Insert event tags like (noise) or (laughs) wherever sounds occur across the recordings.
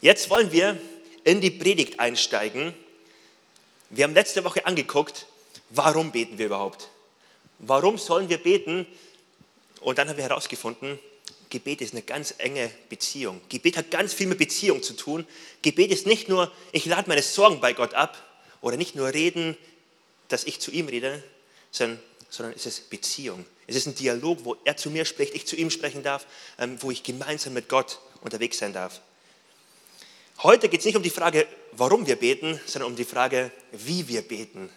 Jetzt wollen wir in die Predigt einsteigen. Wir haben letzte Woche angeguckt, warum beten wir überhaupt? Warum sollen wir beten? Und dann haben wir herausgefunden, Gebet ist eine ganz enge Beziehung. Gebet hat ganz viel mit Beziehung zu tun. Gebet ist nicht nur, ich lade meine Sorgen bei Gott ab oder nicht nur reden, dass ich zu ihm rede, sondern, sondern es ist Beziehung. Es ist ein Dialog, wo er zu mir spricht, ich zu ihm sprechen darf, ähm, wo ich gemeinsam mit Gott unterwegs sein darf. Heute geht es nicht um die Frage, warum wir beten, sondern um die Frage, wie wir beten.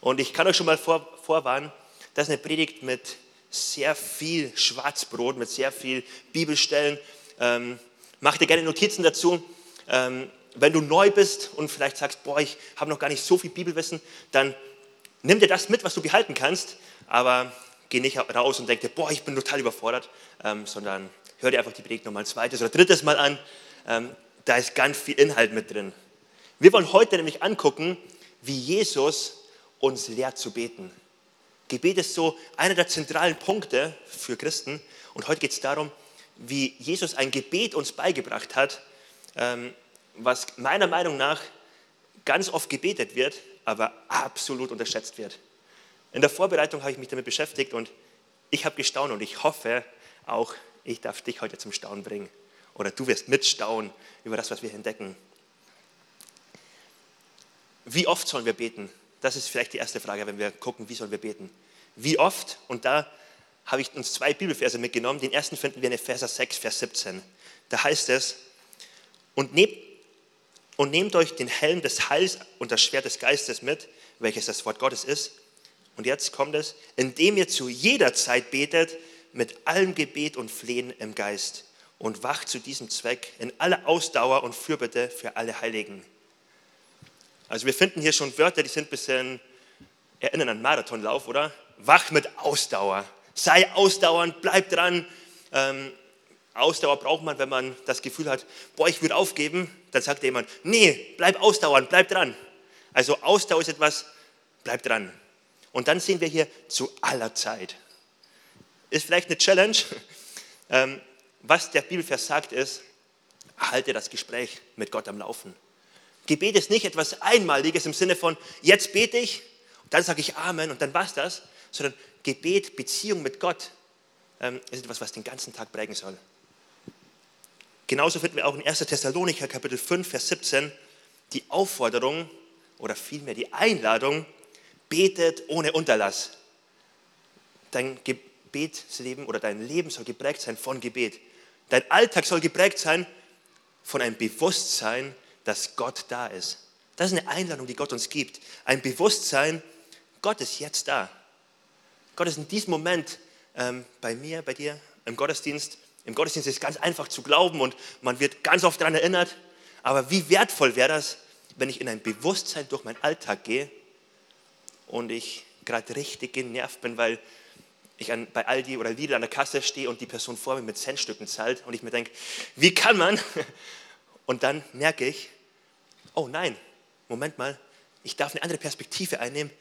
Und ich kann euch schon mal vor, vorwarnen, das ist eine Predigt mit sehr viel Schwarzbrot, mit sehr viel Bibelstellen. Ähm, mach dir gerne Notizen dazu. Ähm, wenn du neu bist und vielleicht sagst, boah, ich habe noch gar nicht so viel Bibelwissen, dann nimm dir das mit, was du behalten kannst, aber geh nicht raus und denk dir, boah, ich bin total überfordert, ähm, sondern hör dir einfach die Predigt nochmal ein zweites oder drittes Mal an. Ähm, da ist ganz viel Inhalt mit drin. Wir wollen heute nämlich angucken, wie Jesus uns lehrt zu beten. Gebet ist so einer der zentralen Punkte für Christen. Und heute geht es darum, wie Jesus ein Gebet uns beigebracht hat, ähm, was meiner Meinung nach ganz oft gebetet wird, aber absolut unterschätzt wird. In der Vorbereitung habe ich mich damit beschäftigt und ich habe gestaunt und ich hoffe auch, ich darf dich heute zum Staunen bringen. Oder du wirst mitstaunen über das, was wir entdecken. Wie oft sollen wir beten? Das ist vielleicht die erste Frage, wenn wir gucken, wie sollen wir beten. Wie oft? Und da habe ich uns zwei Bibelverse mitgenommen. Den ersten finden wir in Epheser 6, Vers 17. Da heißt es, und nehmt, und nehmt euch den Helm des Heils und das Schwert des Geistes mit, welches das Wort Gottes ist. Und jetzt kommt es, indem ihr zu jeder Zeit betet, mit allem Gebet und Flehen im Geist und wacht zu diesem Zweck in aller Ausdauer und Fürbitte für alle Heiligen. Also wir finden hier schon Wörter, die sind ein bisschen erinnern an Marathonlauf, oder? Wach mit Ausdauer. Sei ausdauernd, bleib dran. Ähm, Ausdauer braucht man, wenn man das Gefühl hat, boah, ich würde aufgeben. Dann sagt jemand, nee, bleib ausdauernd, bleib dran. Also Ausdauer ist etwas, bleib dran. Und dann sehen wir hier zu aller Zeit. Ist vielleicht eine Challenge. (laughs) Ähm, was der Bibelvers sagt ist, halte das Gespräch mit Gott am Laufen. Gebet ist nicht etwas Einmaliges im Sinne von, jetzt bete ich, dann sage ich Amen und dann war's das, sondern Gebet, Beziehung mit Gott ähm, ist etwas, was den ganzen Tag prägen soll. Genauso finden wir auch in 1. Thessalonicher Kapitel 5, Vers 17 die Aufforderung oder vielmehr die Einladung, betet ohne Unterlass. Dein Gebetsleben oder dein Leben soll geprägt sein von Gebet. Dein Alltag soll geprägt sein von einem Bewusstsein, dass Gott da ist. Das ist eine Einladung, die Gott uns gibt. Ein Bewusstsein, Gott ist jetzt da. Gott ist in diesem Moment ähm, bei mir, bei dir, im Gottesdienst. Im Gottesdienst ist es ganz einfach zu glauben und man wird ganz oft daran erinnert. Aber wie wertvoll wäre das, wenn ich in ein Bewusstsein durch meinen Alltag gehe und ich gerade richtig genervt bin, weil ich an, bei Aldi oder Lidl an der Kasse stehe und die Person vor mir mit Centstücken zahlt und ich mir denke, wie kann man? (laughs) Und dann merke ich, oh nein, Moment mal, ich darf eine andere Perspektive einnehmen.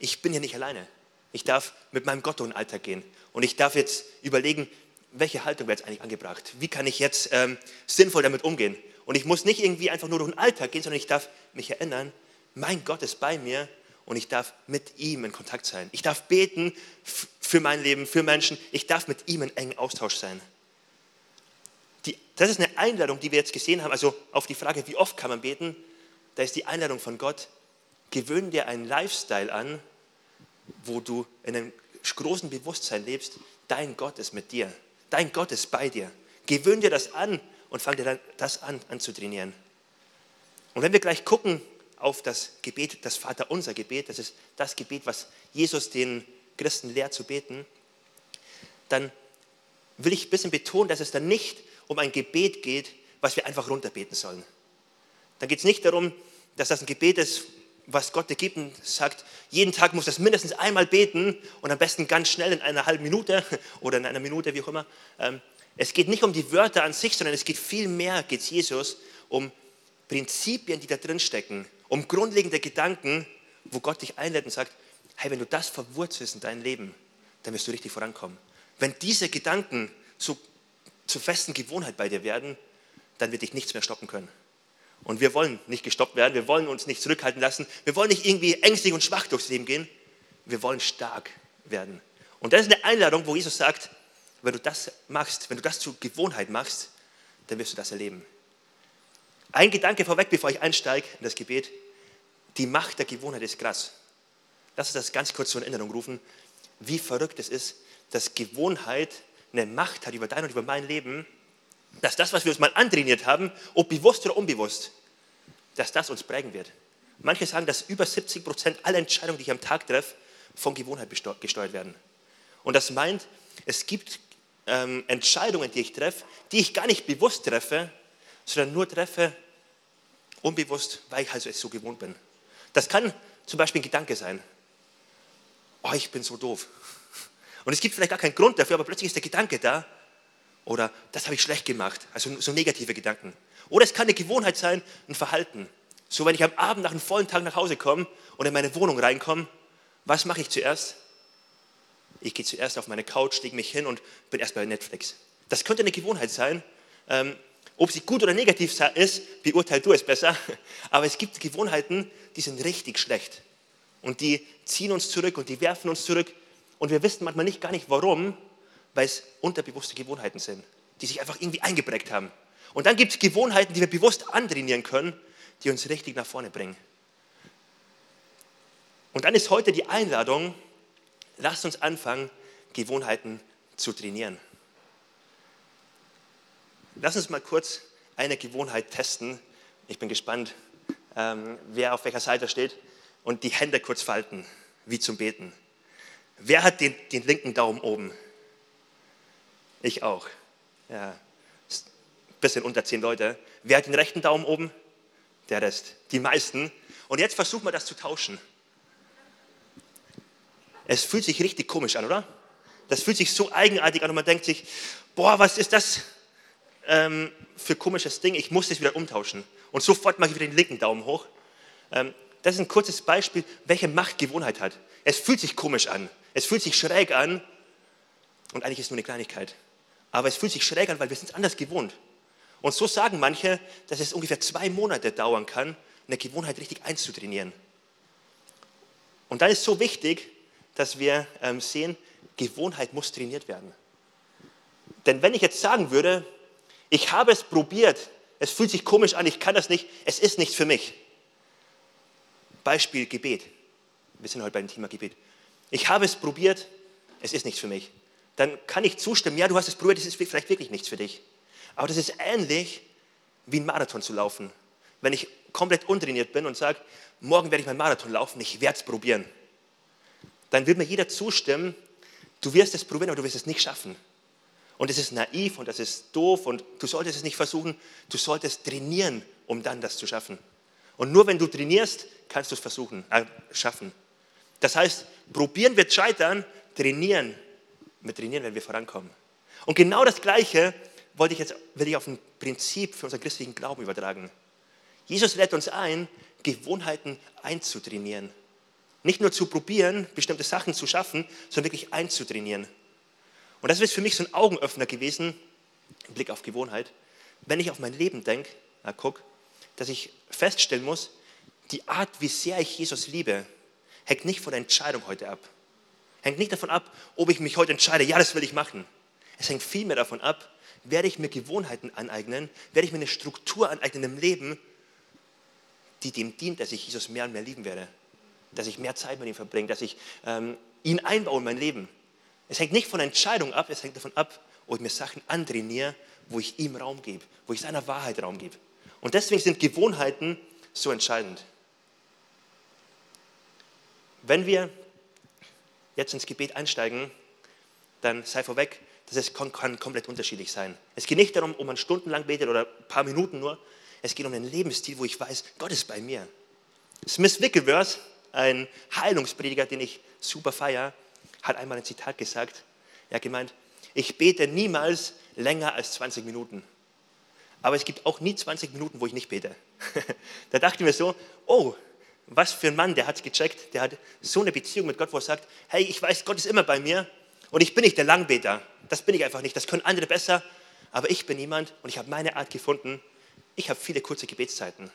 Ich bin hier nicht alleine. Ich darf mit meinem Gott in den Alltag gehen. Und ich darf jetzt überlegen, welche Haltung wäre jetzt eigentlich angebracht? Wie kann ich jetzt ähm, sinnvoll damit umgehen? Und ich muss nicht irgendwie einfach nur durch den Alltag gehen, sondern ich darf mich erinnern, mein Gott ist bei mir und ich darf mit ihm in Kontakt sein. Ich darf beten für mein Leben, für Menschen. Ich darf mit ihm in engen Austausch sein. Die, das ist eine Einladung, die wir jetzt gesehen haben. Also auf die Frage, wie oft kann man beten, da ist die Einladung von Gott, gewöhn dir einen Lifestyle an, wo du in einem großen Bewusstsein lebst, dein Gott ist mit dir, dein Gott ist bei dir. Gewöhn dir das an und fang dir das an, an zu trainieren. Und wenn wir gleich gucken auf das Gebet, das Vaterunser Gebet, das ist das Gebet, was Jesus den Christen lehrt zu beten, dann will ich ein bisschen betonen, dass es dann nicht um ein Gebet geht, was wir einfach runterbeten sollen. Dann geht es nicht darum, dass das ein Gebet ist, was Gott dir gibt und sagt, jeden Tag muss das mindestens einmal beten und am besten ganz schnell in einer halben Minute (laughs) oder in einer Minute, wie auch immer. Ähm, es geht nicht um die Wörter an sich, sondern es geht viel mehr, geht es Jesus, um Prinzipien, die da drin stecken, um grundlegende Gedanken, wo Gott dich einlädt und sagt, hey, wenn du das verwurzelst in deinem Leben, dann wirst du richtig vorankommen. Wenn diese Gedanken zu, zur festen Gewohnheit bei dir werden, dann wird dich nichts mehr stoppen können. Und wir wollen nicht gestoppt werden, wir wollen uns nicht zurückhalten lassen, wir wollen nicht irgendwie ängstlich und schwach durchs Leben gehen, wir wollen stark werden. Und das ist eine Einladung, wo Jesus sagt, wenn du das machst, wenn du das zur Gewohnheit machst, dann wirst du das erleben. Ein Gedanke vorweg, bevor ich einsteige in das Gebet. Die Macht der Gewohnheit ist krass. Lass uns das ganz kurz zur Erinnerung rufen, wie verrückt es ist, dass Gewohnheit eine Macht hat über dein und über mein Leben, dass das, was wir uns mal antrainiert haben, ob bewusst oder unbewusst, dass das uns prägen wird. Manche sagen, dass über 70 Prozent aller Entscheidungen, die ich am Tag treffe, von Gewohnheit gesteuert werden. Und das meint, es gibt ähm, Entscheidungen, die ich treffe, die ich gar nicht bewusst treffe, sondern nur treffe unbewusst, weil ich also es so gewohnt bin. Das kann zum Beispiel ein Gedanke sein. Oh, ich bin so doof. Und es gibt vielleicht gar keinen Grund dafür, aber plötzlich ist der Gedanke da. Oder das habe ich schlecht gemacht. Also so negative Gedanken. Oder es kann eine Gewohnheit sein, ein Verhalten. So, wenn ich am Abend nach einem vollen Tag nach Hause komme und in meine Wohnung reinkomme, was mache ich zuerst? Ich gehe zuerst auf meine Couch, lege mich hin und bin erst bei Netflix. Das könnte eine Gewohnheit sein. Ähm, ob sie gut oder negativ ist, beurteil du es besser. (laughs) Aber es gibt Gewohnheiten, die sind richtig schlecht. Und die ziehen uns zurück und die werfen uns zurück. Und wir wissen manchmal nicht gar nicht warum, weil es unterbewusste Gewohnheiten sind, die sich einfach irgendwie eingeprägt haben. Und dann gibt es Gewohnheiten, die wir bewusst antrainieren können, die uns richtig nach vorne bringen. Und dann ist heute die Einladung, lasst uns anfangen, Gewohnheiten zu trainieren. Lass uns mal kurz eine Gewohnheit testen. Ich bin gespannt, ähm, wer auf welcher Seite steht. Und die Hände kurz falten, wie zum Beten. Wer hat den, den linken Daumen oben? Ich auch. Ja, bisschen unter zehn Leute. Wer hat den rechten Daumen oben? Der Rest. Die meisten. Und jetzt versuchen wir das zu tauschen. Es fühlt sich richtig komisch an, oder? Das fühlt sich so eigenartig an und man denkt sich, boah, was ist das ähm, für komisches Ding? Ich muss das wieder umtauschen. Und sofort mache ich wieder den linken Daumen hoch. Ähm, das ist ein kurzes Beispiel, welche Macht Gewohnheit hat. Es fühlt sich komisch an. Es fühlt sich schräg an. Und eigentlich ist es nur eine Kleinigkeit. Aber es fühlt sich schräg an, weil wir sind es anders gewohnt. Und so sagen manche, dass es ungefähr zwei Monate dauern kann, eine Gewohnheit richtig einzutrainieren. Und dann ist so wichtig, dass wir ähm, sehen, Gewohnheit muss trainiert werden. Denn wenn ich jetzt sagen würde, ich habe es probiert, es fühlt sich komisch an, ich kann das nicht, es ist nichts für mich. Beispiel Gebet. Wir sind heute beim Thema Gebet. Ich habe es probiert, es ist nichts für mich. Dann kann ich zustimmen, ja, du hast es probiert, es ist vielleicht wirklich nichts für dich. Aber das ist ähnlich wie ein Marathon zu laufen. Wenn ich komplett untrainiert bin und sage, morgen werde ich meinen Marathon laufen, ich werde es probieren dann wird mir jeder zustimmen, du wirst es probieren, aber du wirst es nicht schaffen. Und es ist naiv und das ist doof und du solltest es nicht versuchen, du solltest trainieren, um dann das zu schaffen. Und nur wenn du trainierst, kannst du es versuchen, äh, schaffen. Das heißt, probieren wird scheitern, trainieren wir trainieren, wenn wir vorankommen. Und genau das Gleiche wollte ich jetzt, will ich auf ein Prinzip für unseren christlichen Glauben übertragen. Jesus lädt uns ein, Gewohnheiten einzutrainieren. Nicht nur zu probieren, bestimmte Sachen zu schaffen, sondern wirklich einzutrainieren. Und das ist für mich so ein Augenöffner gewesen, im Blick auf Gewohnheit, wenn ich auf mein Leben denke, na guck, dass ich feststellen muss, die Art, wie sehr ich Jesus liebe, hängt nicht von der Entscheidung heute ab. Hängt nicht davon ab, ob ich mich heute entscheide, ja, das will ich machen. Es hängt vielmehr davon ab, werde ich mir Gewohnheiten aneignen, werde ich mir eine Struktur aneignen im Leben, die dem dient, dass ich Jesus mehr und mehr lieben werde dass ich mehr Zeit mit ihm verbringe, dass ich ähm, ihn einbaue in mein Leben. Es hängt nicht von Entscheidung ab, es hängt davon ab, ob ich mir Sachen antrainiere, wo ich ihm Raum gebe, wo ich seiner Wahrheit Raum gebe. Und deswegen sind Gewohnheiten so entscheidend. Wenn wir jetzt ins Gebet einsteigen, dann sei vorweg, dass es kann, komplett unterschiedlich sein. Es geht nicht darum, ob man stundenlang betet oder ein paar Minuten nur. Es geht um einen Lebensstil, wo ich weiß, Gott ist bei mir. Smith Wickelverse ein Heilungsprediger, den ich super feier, hat einmal ein Zitat gesagt. Er hat gemeint, ich bete niemals länger als 20 Minuten. Aber es gibt auch nie 20 Minuten, wo ich nicht bete. (laughs) da dachte ich mir so, oh, was für ein Mann, der hat es gecheckt, der hat so eine Beziehung mit Gott, wo er sagt, hey, ich weiß, Gott ist immer bei mir und ich bin nicht der Langbeter. Das bin ich einfach nicht. Das können andere besser. aber ich bin jemand und ich habe meine Art gefunden. Ich habe viele kurze Gebetszeiten.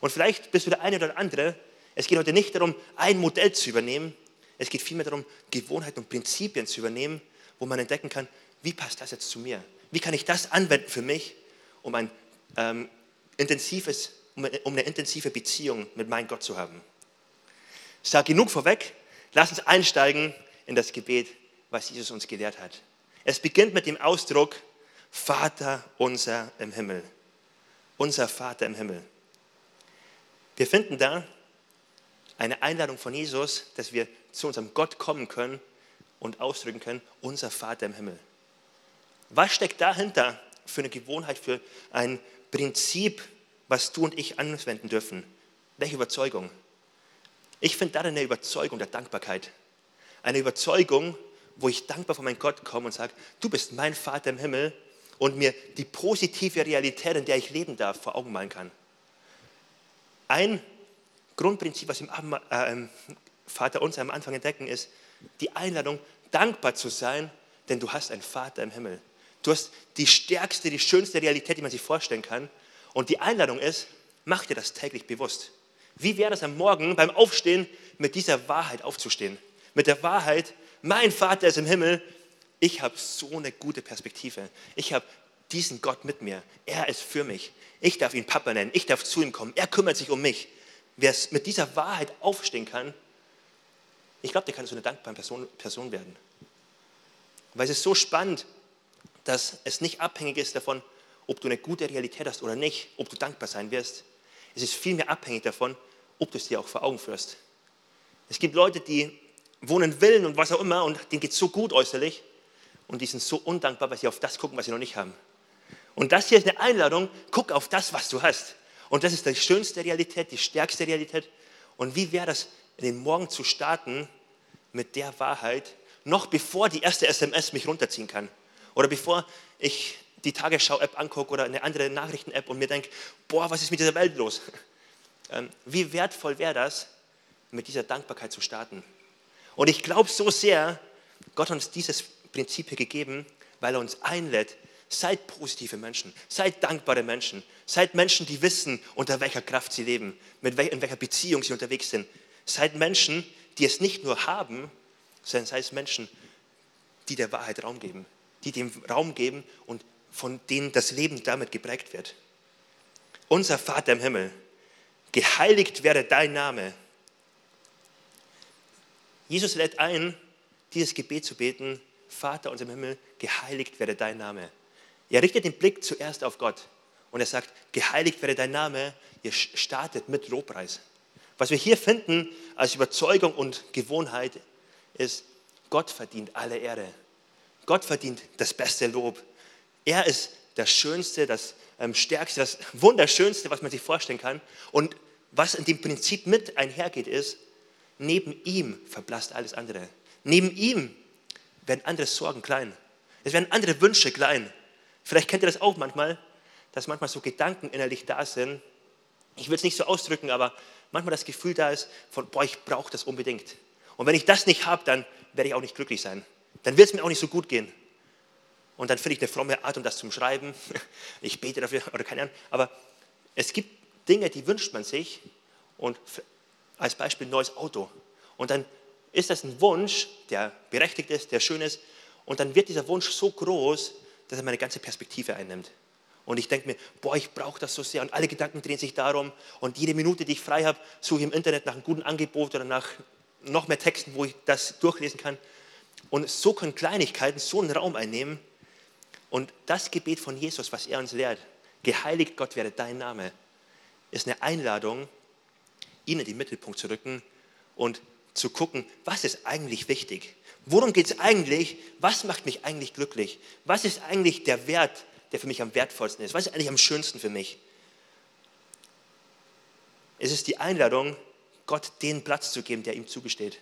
Und vielleicht bist du der eine oder andere. Es geht heute nicht darum, ein Modell zu übernehmen. Es geht vielmehr darum, Gewohnheiten und Prinzipien zu übernehmen, wo man entdecken kann, wie passt das jetzt zu mir? Wie kann ich das anwenden für mich, um ein ähm, intensives, um eine intensive Beziehung mit meinem Gott zu haben? Ich sage genug vorweg. Lass uns einsteigen in das Gebet, was Jesus uns gelehrt hat. Es beginnt mit dem Ausdruck Vater unser im Himmel. Unser Vater im Himmel. Wir finden da eine Einladung von Jesus, dass wir zu unserem Gott kommen können und ausdrücken können, unser Vater im Himmel. Was steckt dahinter für eine Gewohnheit, für ein Prinzip, was du und ich anwenden dürfen? Welche Überzeugung? Ich finde darin eine Überzeugung der Dankbarkeit. Eine Überzeugung, wo ich dankbar vor meinen Gott komme und sage, du bist mein Vater im Himmel und mir die positive Realität, in der ich leben darf, vor Augen malen kann. Ein Grundprinzip, was im äh, Vater uns am Anfang entdecken, ist die Einladung, dankbar zu sein, denn du hast einen Vater im Himmel. Du hast die stärkste, die schönste Realität, die man sich vorstellen kann. Und die Einladung ist, mach dir das täglich bewusst. Wie wäre es am Morgen beim Aufstehen mit dieser Wahrheit aufzustehen? Mit der Wahrheit, mein Vater ist im Himmel, ich habe so eine gute Perspektive. Ich habe diesen Gott mit mir. Er ist für mich. Ich darf ihn Papa nennen. Ich darf zu ihm kommen. Er kümmert sich um mich. Wer mit dieser Wahrheit aufstehen kann, ich glaube, der kann so eine dankbare Person, Person werden. Weil es ist so spannend, dass es nicht abhängig ist davon, ob du eine gute Realität hast oder nicht, ob du dankbar sein wirst. Es ist vielmehr abhängig davon, ob du es dir auch vor Augen führst. Es gibt Leute, die wohnen in Villen und was auch immer und denen geht es so gut äußerlich und die sind so undankbar, weil sie auf das gucken, was sie noch nicht haben. Und das hier ist eine Einladung, guck auf das, was du hast. Und das ist die schönste Realität, die stärkste Realität. Und wie wäre das, den Morgen zu starten mit der Wahrheit, noch bevor die erste SMS mich runterziehen kann? Oder bevor ich die Tagesschau-App angucke oder eine andere Nachrichten-App und mir denke, boah, was ist mit dieser Welt los? (laughs) Ähm, wie wertvoll wäre das, mit dieser Dankbarkeit zu starten? Und ich glaube so sehr, Gott hat uns dieses Prinzip hier gegeben, weil er uns einlädt, seid positive Menschen, seid dankbare Menschen, seid Menschen, die wissen, unter welcher Kraft sie leben, mit wel in welcher Beziehung sie unterwegs sind. Seid Menschen, die es nicht nur haben, sondern seid Menschen, die der Wahrheit Raum geben, die dem Raum geben und von denen das Leben damit geprägt wird. Unser Vater im Himmel, geheiligt werde dein Name. Jesus lädt ein, dieses Gebet zu beten, Vater unser im Himmel, geheiligt werde dein Name. Er richtet den Blick zuerst auf Gott und er sagt, geheiligt werde dein Name, ihr startet mit Lobpreis. Was wir hier finden als Überzeugung und Gewohnheit ist, Gott verdient alle Ehre. Gott verdient das beste Lob. Er ist das Schönste, das ähm, Stärkste, das Wunderschönste, was man sich vorstellen kann. Und was in dem Prinzip mit einhergeht, ist, neben ihm verblasst alles andere. Neben ihm werden andere Sorgen klein. Es werden andere Wünsche klein. Vielleicht kennt ihr das auch manchmal, dass manchmal so Gedanken innerlich da sind. Ich will es nicht so ausdrücken, aber manchmal das Gefühl da ist von, boah, ich brauche das unbedingt. Und wenn ich das nicht habe, dann werde ich auch nicht glücklich sein. Dann wird es mir auch nicht so gut gehen. Und dann finde ich eine fromme Art, um das zu schreiben. (laughs) Ich bete dafür oder keine Ahnung. Aber es gibt Dinge, die wünscht man sich. Und als Beispiel ein neues Auto. Und dann ist das ein Wunsch, der berechtigt ist, der schön ist. Und dann wird dieser Wunsch so groß, dass er meine ganze Perspektive einnimmt. Und ich denke mir, boah, ich brauche das so sehr. Und alle Gedanken drehen sich darum. Und jede Minute, die ich frei habe, suche ich im Internet nach einem guten Angebot oder nach noch mehr Texten, wo ich das durchlesen kann. Und so können Kleinigkeiten so einen Raum einnehmen. Und das Gebet von Jesus, was er uns lehrt, geheiligt Gott werde dein Name, ist eine Einladung, ihn in den Mittelpunkt zu rücken und zu gucken, was ist eigentlich wichtig? Worum geht es eigentlich? Was macht mich eigentlich glücklich? Was ist eigentlich der Wert, der für mich am wertvollsten ist? Was ist eigentlich am schönsten für mich? Es ist die Einladung, Gott den Platz zu geben, der ihm zugesteht.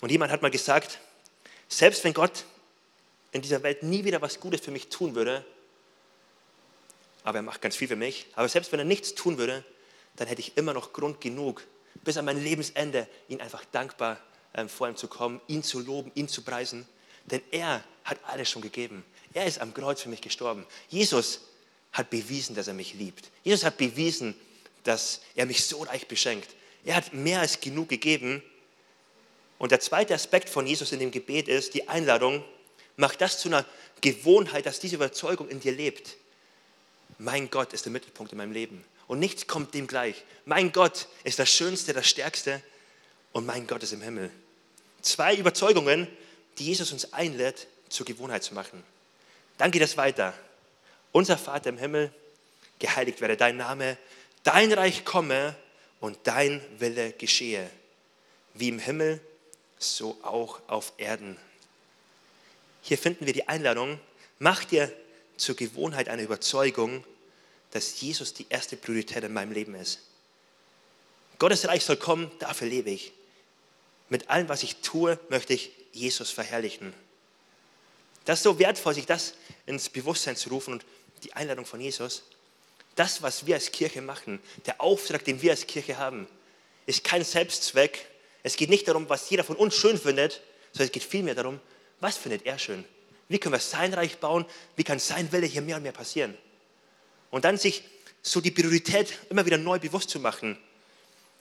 Und jemand hat mal gesagt, selbst wenn Gott in dieser Welt nie wieder was Gutes für mich tun würde, aber er macht ganz viel für mich, aber selbst wenn er nichts tun würde, dann hätte ich immer noch Grund genug, bis an mein Lebensende, ihn einfach dankbar vor ihm zu kommen, ihn zu loben, ihn zu preisen. Denn er hat alles schon gegeben. Er ist am Kreuz für mich gestorben. Jesus hat bewiesen, dass er mich liebt. Jesus hat bewiesen, dass er mich so reich beschenkt. Er hat mehr als genug gegeben. Und der zweite Aspekt von Jesus in dem Gebet ist die Einladung, mach das zu einer Gewohnheit, dass diese Überzeugung in dir lebt. Mein Gott ist der Mittelpunkt in meinem Leben. Und nichts kommt dem gleich. Mein Gott ist das Schönste, das Stärkste und mein Gott ist im Himmel. Zwei Überzeugungen, die Jesus uns einlädt, zur Gewohnheit zu machen. Dann geht es weiter. Unser Vater im Himmel, geheiligt werde dein Name, dein Reich komme und dein Wille geschehe, wie im Himmel, so auch auf Erden. Hier finden wir die Einladung, mach dir zur Gewohnheit eine Überzeugung, dass Jesus die erste Priorität in meinem Leben ist. Gottes Reich soll kommen, dafür lebe ich. Mit allem, was ich tue, möchte ich Jesus verherrlichen. Das ist so wertvoll, sich das ins Bewusstsein zu rufen und die Einladung von Jesus. Das, was wir als Kirche machen, der Auftrag, den wir als Kirche haben, ist kein Selbstzweck. Es geht nicht darum, was jeder von uns schön findet, sondern es geht vielmehr darum, was findet er schön? Wie können wir sein Reich bauen? Wie kann sein Wille hier mehr und mehr passieren? Und dann sich so die Priorität immer wieder neu bewusst zu machen.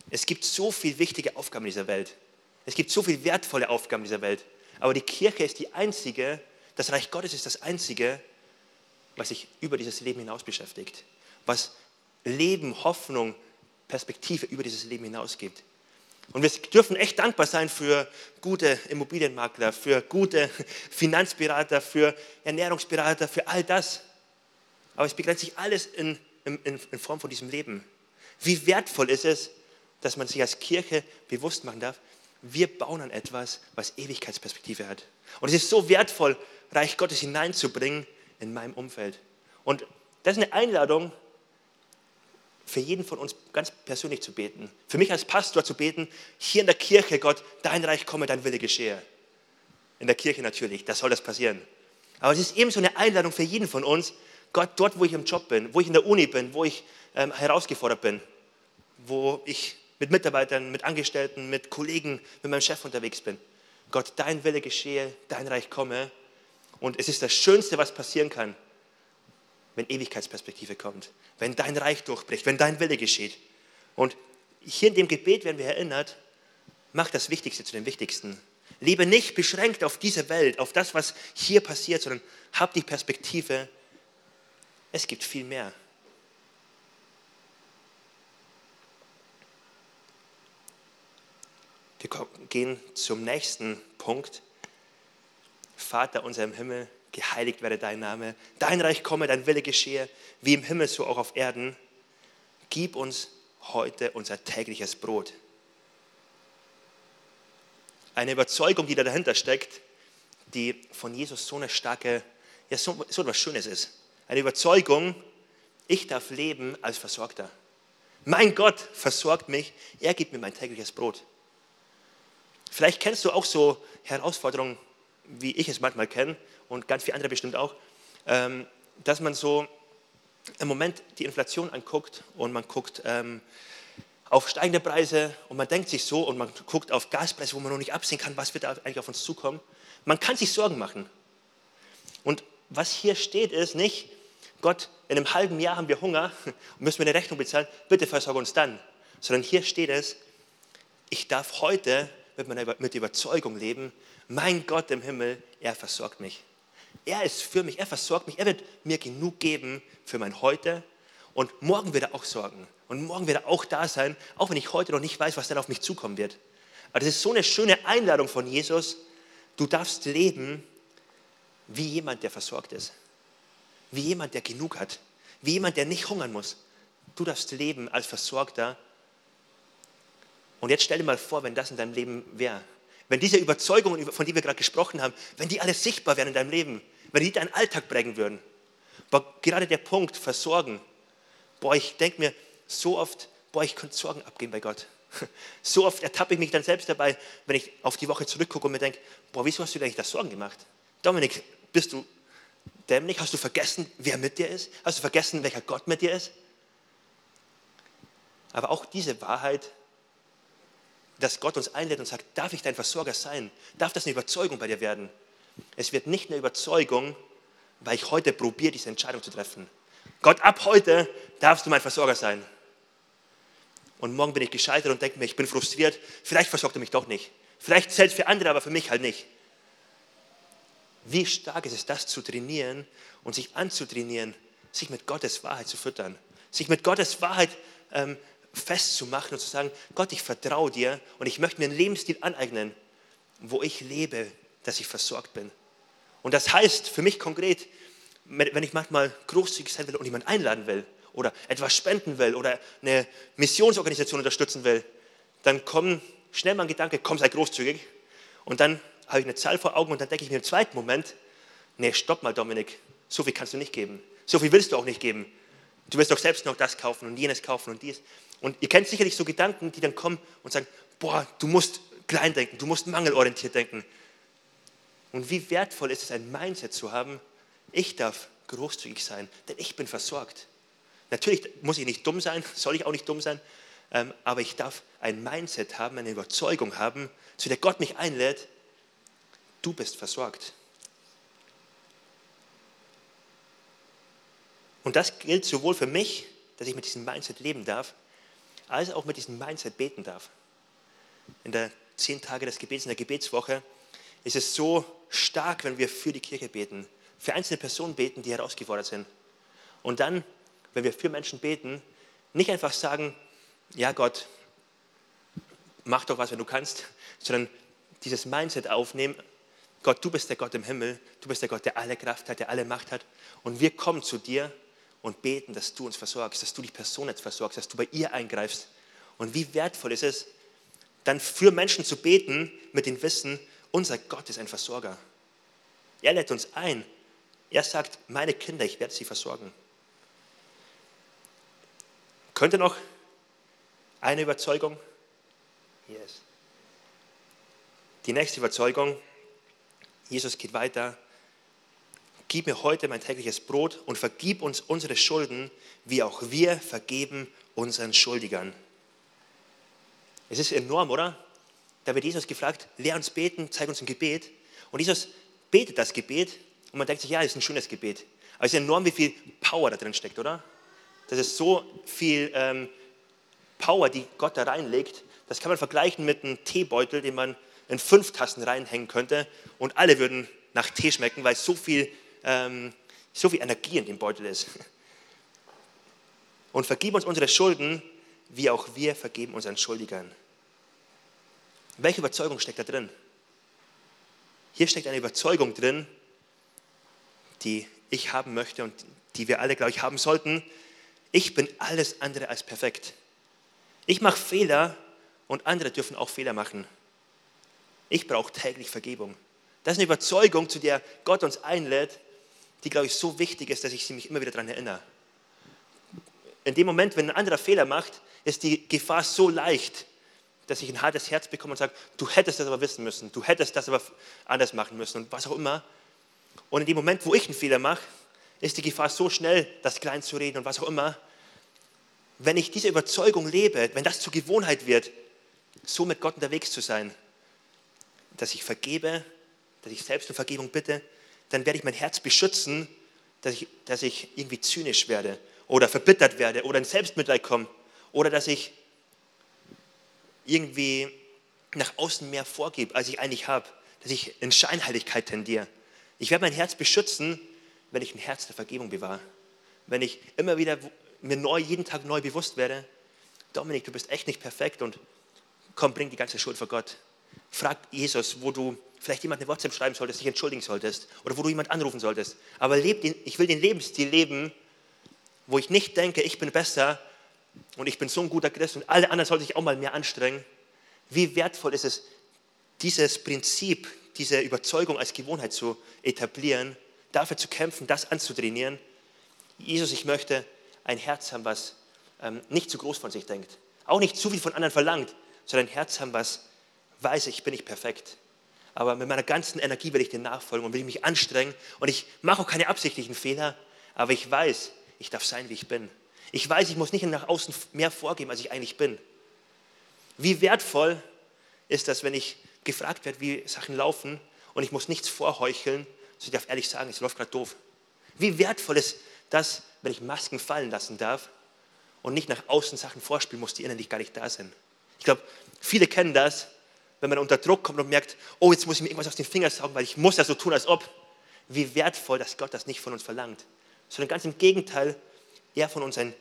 Es gibt so viele wichtige Aufgaben in dieser Welt. Es gibt so viele wertvolle Aufgaben in dieser Welt. Aber die Kirche ist die einzige, das Reich Gottes ist das einzige, was sich über dieses Leben hinaus beschäftigt. Was Leben, Hoffnung, Perspektive über dieses Leben hinaus gibt. Und wir dürfen echt dankbar sein für gute Immobilienmakler, für gute (laughs) Finanzberater, für Ernährungsberater, für all das. Aber es begrenzt sich alles in, in, in Form von diesem Leben. Wie wertvoll ist es, dass man sich als Kirche bewusst machen darf, wir bauen an etwas, was Ewigkeitsperspektive hat. Und es ist so wertvoll, Reich Gottes hineinzubringen in meinem Umfeld. Und das ist eine Einladung, für jeden von uns ganz persönlich zu beten. Für mich als Pastor zu beten, hier in der Kirche, Gott, dein Reich komme, dein Wille geschehe. In der Kirche natürlich, da soll das passieren. Aber es ist ebenso eine Einladung für jeden von uns, Gott, dort, wo ich im Job bin, wo ich in der Uni bin, wo ich ähm, herausgefordert bin, wo ich mit Mitarbeitern, mit Angestellten, mit Kollegen, mit meinem Chef unterwegs bin. Gott, dein Wille geschehe, dein Reich komme. Und es ist das Schönste, was passieren kann, wenn Ewigkeitsperspektive kommt, wenn dein Reich durchbricht, wenn dein Wille geschieht. Und hier in dem Gebet werden wir erinnert, mach das Wichtigste zu dem Wichtigsten. Lebe nicht beschränkt auf diese Welt, auf das, was hier passiert, sondern hab die Perspektive, es gibt viel mehr. Wir gehen zum nächsten Punkt. Vater unser im Himmel, geheiligt werde dein Name, dein Reich komme, dein Wille geschehe, wie im Himmel, so auch auf Erden. Gib uns heute unser tägliches Brot. Eine Überzeugung, die da dahinter steckt, die von Jesus so eine starke, ja, so, so etwas Schönes ist. Eine Überzeugung, ich darf leben als Versorgter. Mein Gott versorgt mich, er gibt mir mein tägliches Brot. Vielleicht kennst du auch so Herausforderungen, wie ich es manchmal kenne und ganz viele andere bestimmt auch, ähm, dass man so im Moment die Inflation anguckt und man guckt ähm, auf steigende Preise und man denkt sich so und man guckt auf Gaspreise, wo man noch nicht absehen kann, was wird da eigentlich auf uns zukommen. Man kann sich Sorgen machen. Und was hier steht, ist nicht, Gott, in einem halben Jahr haben wir Hunger und (laughs) müssen wir eine Rechnung bezahlen, bitte versorge uns dann. Sondern hier steht es, ich darf heute mit, meiner, mit Überzeugung leben, mein Gott im Himmel, er versorgt mich. Er ist für mich, er versorgt mich, er wird mir genug geben für mein Heute und morgen wird er auch sorgen. Und morgen wird er auch da sein, auch wenn ich heute noch nicht weiß, was dann auf mich zukommen wird. Aber das ist so eine schöne Einladung von Jesus. Du darfst leben wie jemand, der versorgt ist. Wie jemand, der genug hat. Wie jemand, der nicht hungern muss. Du darfst leben als Versorgter und jetzt stell dir mal vor, wenn das in deinem Leben wäre. Wenn diese Überzeugungen, von denen wir gerade gesprochen haben, wenn die alles sichtbar wären in deinem Leben, wenn die deinen Alltag prägen würden. Aber gerade der Punkt, versorgen. Boah, ich denke mir so oft, boah, ich könnte Sorgen abgeben bei Gott. (laughs) So oft ertappe ich mich dann selbst dabei, wenn ich auf die Woche zurückgucke und mir denke, boah, wieso hast du dir eigentlich das Sorgen gemacht? Dominik, bist du dämlich? Hast du vergessen, wer mit dir ist? Hast du vergessen, welcher Gott mit dir ist? Aber auch diese Wahrheit dass Gott uns einlädt und sagt, darf ich dein Versorger sein? Darf das eine Überzeugung bei dir werden? Es wird nicht eine Überzeugung, weil ich heute probiere, diese Entscheidung zu treffen. Gott, ab heute darfst du mein Versorger sein. Und morgen bin ich gescheitert und denke mir, ich bin frustriert, vielleicht versorgt er mich doch nicht. Vielleicht zählt es für andere, aber für mich halt nicht. Wie stark ist es, das zu trainieren und sich anzutrainieren, sich mit Gottes Wahrheit zu füttern, sich mit Gottes Wahrheit ähm, festzumachen und zu sagen, Gott, ich vertraue dir und ich möchte mir einen Lebensstil aneignen, wo ich lebe, dass ich versorgt bin. Und das heißt für mich konkret, wenn ich manchmal großzügig sein will und jemanden einladen will oder etwas spenden will oder eine Missionsorganisation unterstützen will, dann kommt schnell mein Gedanke, komm, sei großzügig. Und dann habe ich eine Zahl vor Augen und dann denke ich mir im zweiten Moment, nee, stopp mal, Dominik, so viel kannst du nicht geben. So viel willst du auch nicht geben. Du wirst doch selbst noch das kaufen und jenes kaufen und dies. Und ihr kennt sicherlich so Gedanken, die dann kommen und sagen, boah, du musst klein denken, du musst mangelorientiert denken. Und wie wertvoll ist es, ein Mindset zu haben, ich darf großzügig sein, denn ich bin versorgt. Natürlich muss ich nicht dumm sein, (laughs) soll ich auch nicht dumm sein, ähm, aber ich darf ein Mindset haben, eine Überzeugung haben, zu der Gott mich einlädt, du bist versorgt. Und das gilt sowohl für mich, dass ich mit diesem Mindset leben darf, als auch mit diesem Mindset beten darf. In der zehn Tage des Gebets, in der Gebetswoche, ist es so stark, wenn wir für die Kirche beten, für einzelne Personen beten, die herausgefordert sind. Und dann, wenn wir für Menschen beten, nicht einfach sagen, ja Gott, mach doch was, wenn du kannst, sondern dieses Mindset aufnehmen, Gott, du bist der Gott im Himmel, du bist der Gott, der alle Kraft hat, der alle Macht hat. Und wir kommen zu dir und beten, dass du uns versorgst, dass du die Person jetzt versorgst, dass du bei ihr eingreifst. Und wie wertvoll ist es, dann für Menschen zu beten mit dem Wissen, unser Gott ist ein Versorger. Er lädt uns ein. Er sagt, meine Kinder, ich werde sie versorgen. Könnte noch eine Überzeugung? Yes. Die nächste Überzeugung, Jesus geht weiter. Gib mir heute mein tägliches Brot und vergib uns unsere Schulden, wie auch wir vergeben unseren Schuldigern. Es ist enorm, oder? Da wird Jesus gefragt, lehr uns beten, zeig uns ein Gebet. Und Jesus betet das Gebet und man denkt sich, ja, das ist ein schönes Gebet. Aber es ist enorm, wie viel Power da drin steckt, oder? Das ist so viel ähm, Power, die Gott da reinlegt. Das kann man vergleichen mit einem Teebeutel, den man in fünf Tassen reinhängen könnte und alle würden nach Tee schmecken, weil so viel, ähm, so viel Energie in dem Beutel ist. Und vergib uns unsere Schulden, wie auch wir vergeben unseren Schuldigern. Welche Überzeugung steckt da drin? Hier steckt eine Überzeugung drin, die ich haben möchte und die wir alle, glaube ich, haben sollten. Ich bin alles andere als perfekt. Ich mache Fehler und andere dürfen auch Fehler machen. Ich brauche täglich Vergebung. Das ist eine Überzeugung, zu der Gott uns einlädt, die, glaube ich, so wichtig ist, dass ich sie mich immer wieder daran erinnere. In dem Moment, wenn ein anderer Fehler macht, ist die Gefahr so leicht, dass ich ein hartes Herz bekomme und sage, du hättest das aber wissen müssen, du hättest das aber anders machen müssen und was auch immer. Und in dem Moment, wo ich einen Fehler mache, ist die Gefahr so schnell, das klein zu reden und was auch immer. Wenn ich diese Überzeugung lebe, wenn das zur Gewohnheit wird, so mit Gott unterwegs zu sein, dass ich vergebe, dass ich selbst um Vergebung bitte, dann werde ich mein Herz beschützen, dass ich, dass ich irgendwie zynisch werde oder verbittert werde oder in Selbstmitleid komme oder dass ich irgendwie nach außen mehr vorgebe, als ich eigentlich habe, dass ich in Scheinheiligkeit tendiere. Ich werde mein Herz beschützen, wenn ich ein Herz der Vergebung bewahre. Wenn ich immer wieder mir neu, jeden Tag neu bewusst werde, Dominik, du bist echt nicht perfekt und komm, bring die ganze Schuld vor Gott. Frag Jesus, wo du vielleicht jemand eine WhatsApp schreiben solltest, dich entschuldigen solltest oder wo du jemand anrufen solltest. Aber den, ich will den Lebensstil leben, wo ich nicht denke, ich bin besser und ich bin so ein guter Christ und alle anderen sollten sich auch mal mehr anstrengen. Wie wertvoll ist es, dieses Prinzip, diese Überzeugung als Gewohnheit zu etablieren, dafür zu kämpfen, das anzutrainieren. Jesus, ich möchte ein Herz haben, was ähm, nicht zu groß von sich denkt, auch nicht zu viel von anderen verlangt, sondern ein Herz haben, was weiß, ich bin nicht perfekt. Aber mit meiner ganzen Energie will ich dir nachfolgen und will mich anstrengen. Und ich mache auch keine absichtlichen Fehler, aber ich weiß, ich darf sein, wie ich bin. Ich weiß, ich muss nicht nach außen mehr vorgeben, als ich eigentlich bin. Wie wertvoll ist das, wenn ich gefragt werde, wie Sachen laufen und ich muss nichts vorheucheln, so ich darf ehrlich sagen, es läuft gerade doof. Wie wertvoll ist das, wenn ich Masken fallen lassen darf und nicht nach außen Sachen vorspielen muss, die innerlich gar nicht da sind. Ich glaube, viele kennen das, wenn man unter Druck kommt und merkt, oh, jetzt muss ich mir irgendwas aus den Fingern saugen, weil ich muss ja so tun, als ob. Wie wertvoll, dass Gott das nicht von uns verlangt, sondern ganz im Gegenteil, er von uns ein,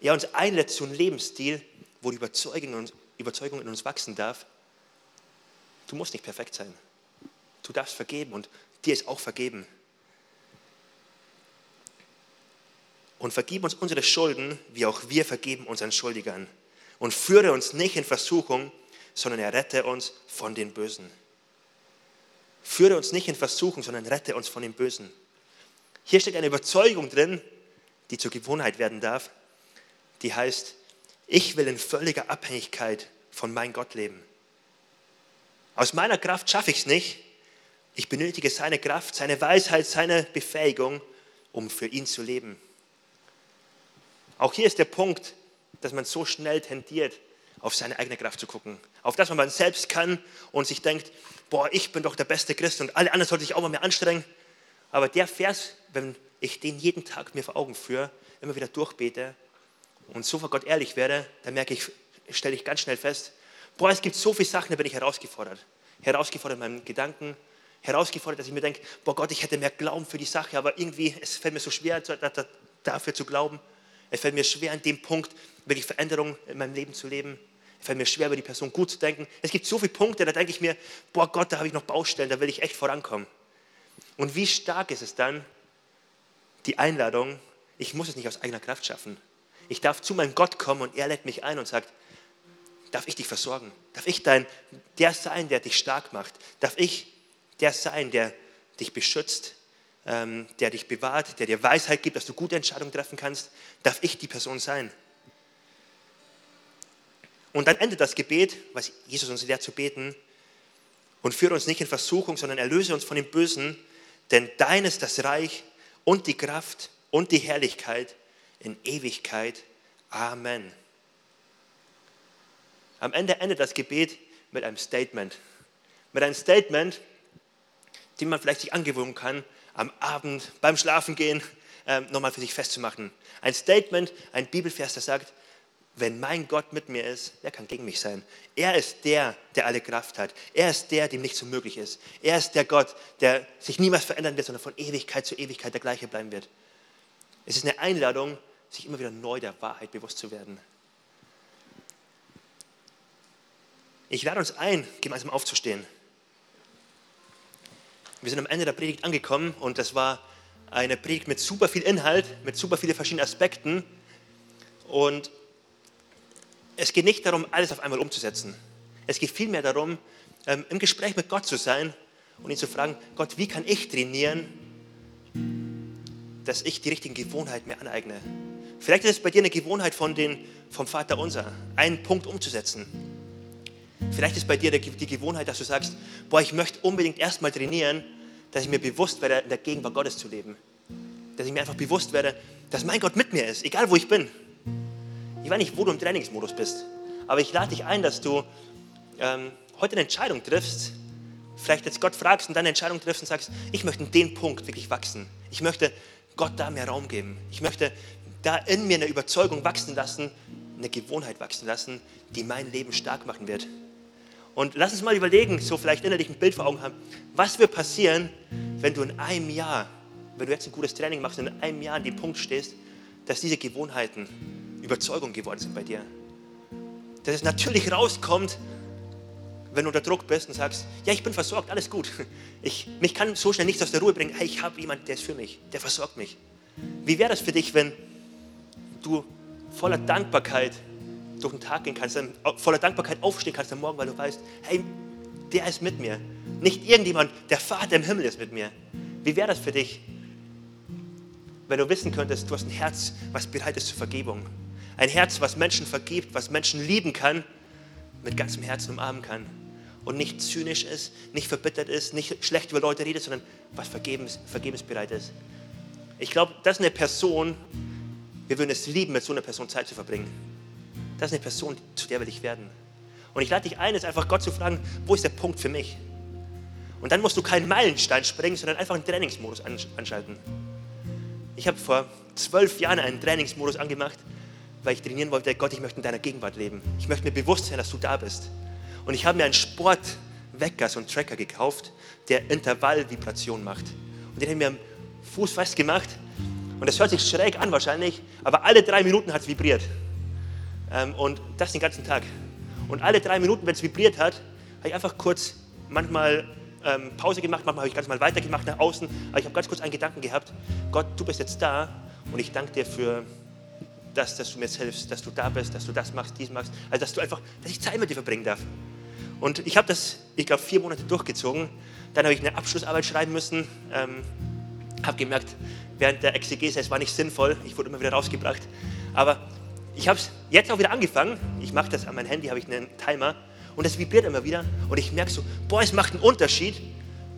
er uns einlädt zu einem Lebensstil, wo die Überzeugung in, uns, Überzeugung in uns wachsen darf. Du musst nicht perfekt sein. Du darfst vergeben und dir ist auch vergeben. Und vergib uns unsere Schulden, wie auch wir vergeben unseren Schuldigern. Und führe uns nicht in Versuchung, sondern errette uns von den Bösen. Führe uns nicht in Versuchung, sondern rette uns von den Bösen. Hier steckt eine Überzeugung drin, die zur Gewohnheit werden darf, die heißt, ich will in völliger Abhängigkeit von meinem Gott leben. Aus meiner Kraft schaffe ich es nicht. Ich benötige seine Kraft, seine Weisheit, seine Befähigung, um für ihn zu leben. Auch hier ist der Punkt, dass man so schnell tendiert, auf seine eigene Kraft zu gucken. Auf das, was man selbst kann und sich denkt, boah, ich bin doch der beste Christ und alle anderen sollten sich auch mal mehr anstrengen. Aber der Vers, wenn ich den jeden Tag mir vor Augen führe, immer wieder durchbete und so vor Gott ehrlich werde, dann merke ich, stelle ich ganz schnell fest, boah, es gibt so viele Sachen, da bin ich herausgefordert. Herausgefordert in meinen Gedanken, herausgefordert, dass ich mir denke, boah Gott, ich hätte mehr Glauben für die Sache, aber irgendwie, es fällt mir so schwer, dafür zu glauben. Es fällt mir schwer, an dem Punkt wirklich Veränderung in meinem Leben zu leben. Fällt mir schwer, über die Person gut zu denken. Es gibt so viele Punkte, da denke ich mir, boah Gott, da habe ich noch Baustellen, da will ich echt vorankommen. Und wie stark ist es dann, die Einladung, ich muss es nicht aus eigener Kraft schaffen. Ich darf zu meinem Gott kommen und er lädt mich ein und sagt, darf ich dich versorgen? Darf ich dein, der sein, der dich stark macht? Darf ich der sein, der dich beschützt? ähm, der dich bewahrt, der dir Weisheit gibt, dass du gute Entscheidungen treffen kannst, darf ich die Person sein. Und dann endet das Gebet, was Jesus uns lehrt zu beten, und führe uns nicht in Versuchung, sondern erlöse uns von dem Bösen, denn dein ist das Reich und die Kraft und die Herrlichkeit in Ewigkeit. Amen. Am Ende endet das Gebet mit einem Statement. Mit einem Statement, den man vielleicht sich angewöhnen kann, am Abend beim Schlafengehen ähm, nochmal für sich festzumachen. Ein Statement, ein Bibelvers, der sagt, wenn mein Gott mit mir ist, wer kann gegen mich sein? Er ist der, der alle Kraft hat. Er ist der, dem nichts unmöglich ist. Er ist der Gott, der sich niemals verändern wird, sondern von Ewigkeit zu Ewigkeit der gleiche bleiben wird. Es ist eine Einladung, sich immer wieder neu der Wahrheit bewusst zu werden. Ich lade uns ein, gemeinsam aufzustehen. Wir sind am Ende der Predigt angekommen und das war eine Predigt mit super viel Inhalt, mit super vielen verschiedenen Aspekten. Und es geht nicht darum, alles auf einmal umzusetzen. Es geht vielmehr darum, ähm, im Gespräch mit Gott zu sein und ihn zu fragen, Gott, wie kann ich trainieren, dass ich die richtigen Gewohnheiten mir aneigne? Vielleicht ist es bei dir eine Gewohnheit von den, vom Vater unser, einen Punkt umzusetzen. Vielleicht ist bei dir die Gewohnheit, dass du sagst, boah, ich möchte unbedingt erstmal trainieren, dass ich mir bewusst werde, in der Gegenwart Gottes zu leben. Dass ich mir einfach bewusst werde, dass mein Gott mit mir ist, egal wo ich bin. Ich weiß nicht, wo du im Trainingsmodus bist, aber ich lade dich ein, dass du ähm, heute eine Entscheidung triffst, vielleicht jetzt Gott fragst und dann eine Entscheidung triffst und sagst, ich möchte in den Punkt wirklich wachsen. Ich möchte Gott da mehr Raum geben. Ich möchte da in mir eine Überzeugung wachsen lassen, eine Gewohnheit wachsen lassen, die mein Leben stark machen wird. Und lass uns mal überlegen, so vielleicht innerlich ein Bild vor Augen haben, was wird passieren, wenn du in einem Jahr, wenn du jetzt ein gutes Training machst und in einem Jahr an dem Punkt stehst, dass diese Gewohnheiten Überzeugung geworden sind bei dir. Dass es natürlich rauskommt, wenn du unter Druck bist und sagst, ja, ich bin versorgt, alles gut. (laughs) Ich, mich kann so schnell nichts aus der Ruhe bringen. Hey, ich habe jemanden, der ist für mich, der versorgt mich. Wie wäre das für dich, wenn du voller Dankbarkeit durch den Tag gehen kannst, voller Dankbarkeit aufstehen kannst am Morgen, weil du weißt, hey, der ist mit mir. Nicht irgendjemand, der Vater im Himmel ist mit mir. Wie wäre das für dich, wenn du wissen könntest, du hast ein Herz, was bereit ist zur Vergebung. Ein Herz, was Menschen vergibt, was Menschen lieben kann, mit ganzem Herzen umarmen kann. Und nicht zynisch ist, nicht verbittert ist, nicht schlecht über Leute redet, sondern was vergebens, vergebensbereit ist. Ich glaube, das ist eine Person, wir würden es lieben, mit so einer Person Zeit zu verbringen das ist eine Person, zu der will ich werden. Und ich lade dich ein, jetzt einfach Gott zu fragen, wo ist der Punkt für mich? Und dann musst du keinen Meilenstein springen, sondern einfach einen Trainingsmodus anschalten. Ich habe vor zwölf Jahren einen Trainingsmodus angemacht, weil ich trainieren wollte, Gott, ich möchte in deiner Gegenwart leben. Ich möchte mir bewusst sein, dass du da bist. Und ich habe mir einen Sportwecker, so einen Tracker gekauft, der Intervallvibration macht. Und den habe ich mir am Fuß festgemacht. Und das hört sich schräg an wahrscheinlich, aber alle drei Minuten hat es vibriert. Ähm, und das den ganzen Tag. Und alle drei Minuten, wenn es vibriert hat, habe ich einfach kurz manchmal ähm, Pause gemacht, manchmal habe ich ganz mal weitergemacht nach außen, aber ich habe ganz kurz einen Gedanken gehabt, Gott, du bist jetzt da und ich danke dir für das, dass du mir jetzt hilfst, dass du da bist, dass du das machst, dies machst, also dass du einfach, dass ich Zeit mit dir verbringen darf. Und ich habe das, ich glaube, vier Monate durchgezogen. Dann habe ich eine Abschlussarbeit schreiben müssen, ähm, habe gemerkt, während der Exegese, es war nicht sinnvoll, ich wurde immer wieder rausgebracht. Aber ich habe es jetzt auch wieder angefangen. Ich mache das an mein Handy, habe ich einen Timer und es vibriert immer wieder. Und ich merke so, boah, es macht einen Unterschied,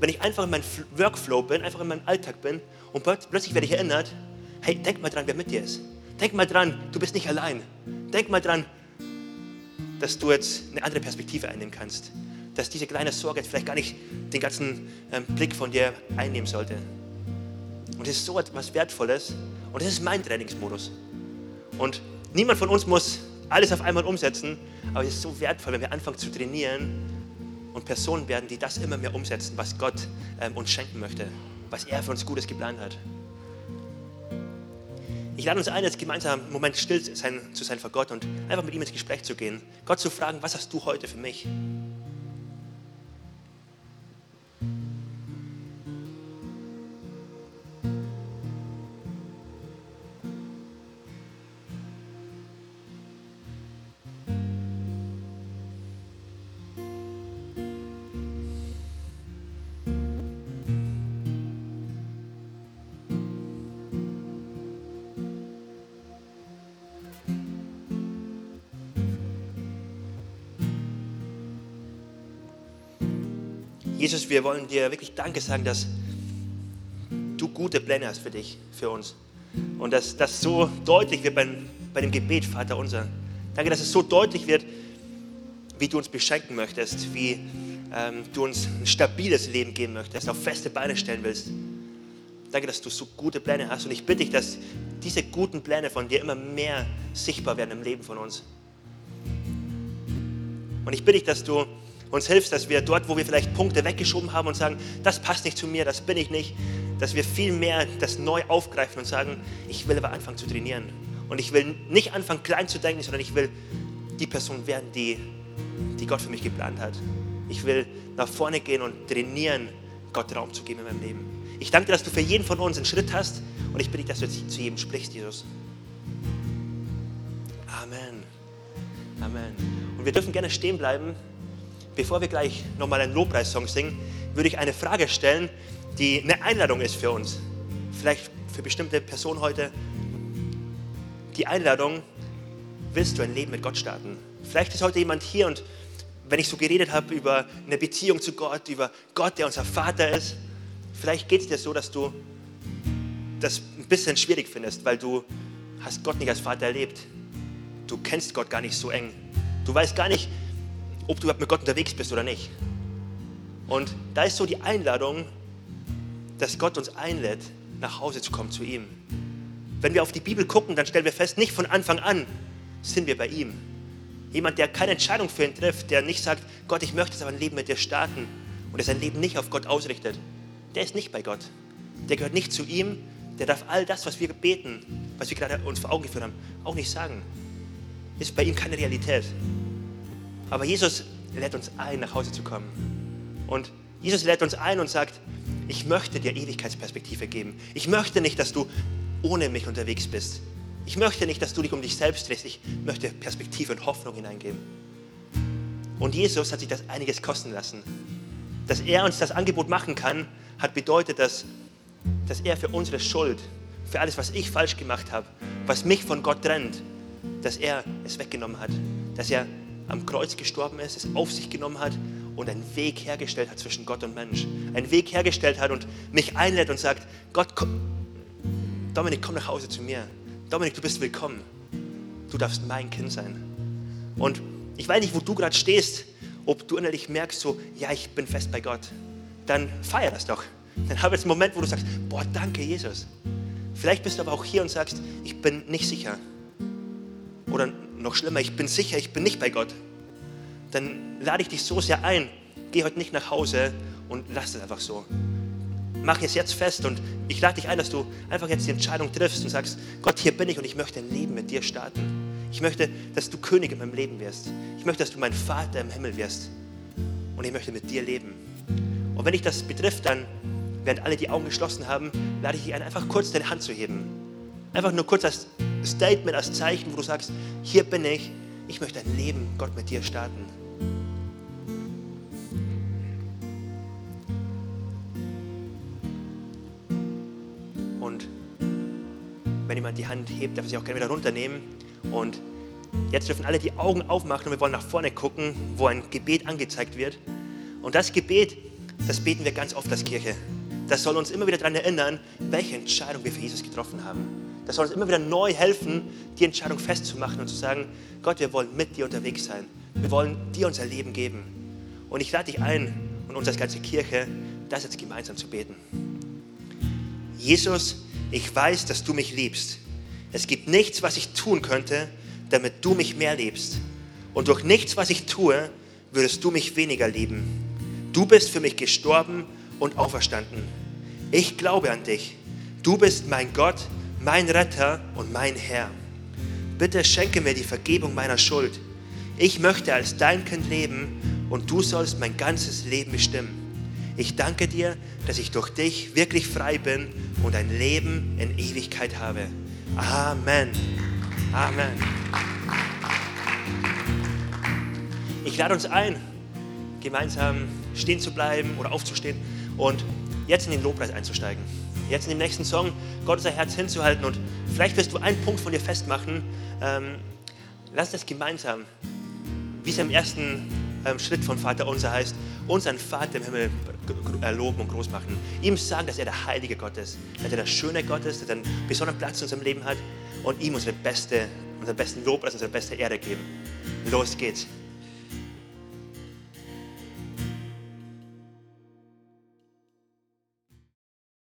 wenn ich einfach in meinem Workflow bin, einfach in meinem Alltag bin und plötzlich werde ich erinnert, hey, denk mal dran, wer mit dir ist. Denk mal dran, du bist nicht allein. Denk mal dran, dass du jetzt eine andere Perspektive einnehmen kannst. Dass diese kleine Sorge jetzt vielleicht gar nicht den ganzen ähm, Blick von dir einnehmen sollte. Und es ist so etwas Wertvolles und das ist mein Trainingsmodus. Und niemand von uns muss alles auf einmal umsetzen, aber es ist so wertvoll, wenn wir anfangen zu trainieren und Personen werden, die das immer mehr umsetzen, was Gott ähm, uns schenken möchte, was er für uns Gutes geplant hat. Ich lade uns ein, jetzt gemeinsam einen Moment still sein, zu sein vor Gott und einfach mit ihm ins Gespräch zu gehen. Gott zu fragen, was hast du heute für mich? Jesus, wir wollen dir wirklich Danke sagen, dass du gute Pläne hast für dich, für uns. Und dass das so deutlich wird bei, bei dem Gebet, Vater unser. Danke, dass es so deutlich wird, wie du uns beschenken möchtest, wie ähm, du uns ein stabiles Leben geben möchtest, auf feste Beine stellen willst. Danke, dass du so gute Pläne hast. Und ich bitte dich, dass diese guten Pläne von dir immer mehr sichtbar werden im Leben von uns. Und ich bitte dich, dass du uns hilfst, dass wir dort, wo wir vielleicht Punkte weggeschoben haben und sagen, das passt nicht zu mir, das bin ich nicht, dass wir viel mehr das neu aufgreifen und sagen, ich will aber anfangen zu trainieren. Und ich will nicht anfangen klein zu denken, sondern ich will die Person werden, die, die Gott für mich geplant hat. Ich will nach vorne gehen und trainieren, Gott Raum zu geben in meinem Leben. Ich danke dir, dass du für jeden von uns einen Schritt hast und ich bitte dich, dass du jetzt zu jedem sprichst, Jesus. Amen. Amen. Und wir dürfen gerne stehen bleiben. Bevor wir gleich nochmal einen Lobpreissong singen, würde ich eine Frage stellen, die eine Einladung ist für uns. Vielleicht für bestimmte Personen heute. Die Einladung, willst du ein Leben mit Gott starten? Vielleicht ist heute jemand hier und wenn ich so geredet habe über eine Beziehung zu Gott, über Gott, der unser Vater ist, vielleicht geht es dir so, dass du das ein bisschen schwierig findest, weil du hast Gott nicht als Vater erlebt. Du kennst Gott gar nicht so eng. Du weißt gar nicht, ob du mit Gott unterwegs bist oder nicht. Und da ist so die Einladung, dass Gott uns einlädt, nach Hause zu kommen zu ihm. Wenn wir auf die Bibel gucken, dann stellen wir fest, nicht von Anfang an sind wir bei ihm. Jemand, der keine Entscheidung für ihn trifft, der nicht sagt, Gott, ich möchte jetzt aber ein Leben mit dir starten und der sein Leben nicht auf Gott ausrichtet, der ist nicht bei Gott. Der gehört nicht zu ihm, der darf all das, was wir beten, was wir gerade uns vor Augen geführt haben, auch nicht sagen. Ist bei ihm keine Realität. Aber Jesus lädt uns ein, nach Hause zu kommen. Und Jesus lädt uns ein und sagt, ich möchte dir Ewigkeitsperspektive geben. Ich möchte nicht, dass du ohne mich unterwegs bist. Ich möchte nicht, dass du dich um dich selbst drehst. Ich möchte Perspektive und Hoffnung hineingeben. Und Jesus hat sich das einiges kosten lassen. Dass er uns das Angebot machen kann, hat bedeutet, dass, dass er für unsere Schuld, für alles, was ich falsch gemacht habe, was mich von Gott trennt, dass er es weggenommen hat. Dass er am Kreuz gestorben ist, es auf sich genommen hat und einen Weg hergestellt hat zwischen Gott und Mensch. Einen Weg hergestellt hat und mich einlädt und sagt, Gott, komm, Dominik, komm nach Hause zu mir. Dominik, du bist willkommen. Du darfst mein Kind sein. Und ich weiß nicht, wo du gerade stehst, ob du innerlich merkst, so, ja, ich bin fest bei Gott. Dann feier das doch. Dann habe jetzt einen Moment, wo du sagst, boah, danke Jesus. Vielleicht bist du aber auch hier und sagst, ich bin nicht sicher. Oder noch schlimmer, ich bin sicher, ich bin nicht bei Gott. Dann lade ich dich so sehr ein, geh heute nicht nach Hause und lass es einfach so. Mach es jetzt fest und ich lade dich ein, dass du einfach jetzt die Entscheidung triffst und sagst, Gott, hier bin ich und ich möchte ein Leben mit dir starten. Ich möchte, dass du König in meinem Leben wirst. Ich möchte, dass du mein Vater im Himmel wirst. Und ich möchte mit dir leben. Und wenn dich das betrifft, dann, während alle die Augen geschlossen haben, lade ich dich ein, einfach kurz deine Hand zu heben. Einfach nur kurz als Statement, als Zeichen, wo du sagst, hier bin ich, ich möchte ein Leben, Gott, mit dir starten. Und wenn jemand die Hand hebt, darf er sie auch gerne wieder runternehmen. Und jetzt dürfen alle die Augen aufmachen und wir wollen nach vorne gucken, wo ein Gebet angezeigt wird. Und das Gebet, das beten wir ganz oft als Kirche. Das soll uns immer wieder daran erinnern, welche Entscheidung wir für Jesus getroffen haben. Das soll uns immer wieder neu helfen, die Entscheidung festzumachen und zu sagen, Gott, wir wollen mit dir unterwegs sein. Wir wollen dir unser Leben geben. Und ich lade dich ein und uns als ganze Kirche, das jetzt gemeinsam zu beten. Jesus, ich weiß, dass du mich liebst. Es gibt nichts, was ich tun könnte, damit du mich mehr liebst. Und durch nichts, was ich tue, würdest du mich weniger lieben. Du bist für mich gestorben und auferstanden. Ich glaube an dich. Du bist mein Gott, mein Retter und mein Herr. Bitte schenke mir die Vergebung meiner Schuld. Ich möchte als dein Kind leben und du sollst mein ganzes Leben bestimmen. Ich danke dir, dass ich durch dich wirklich frei bin und ein Leben in Ewigkeit habe. Amen. Amen. Ich lade uns ein, gemeinsam stehen zu bleiben oder aufzustehen und jetzt in den Lobpreis einzusteigen jetzt in dem nächsten Song Gott unser Herz hinzuhalten und vielleicht wirst du einen Punkt von dir festmachen. Ähm, lass das gemeinsam, wie es im ersten ähm, Schritt von Vater unser heißt, unseren Vater im Himmel loben und groß machen. Ihm sagen, dass er der heilige Gott ist, dass er der schöne Gott ist, dass er einen besonderen Platz in unserem Leben hat und ihm unsere beste, unseren besten Lob, also unsere beste Ehre geben. Los geht's.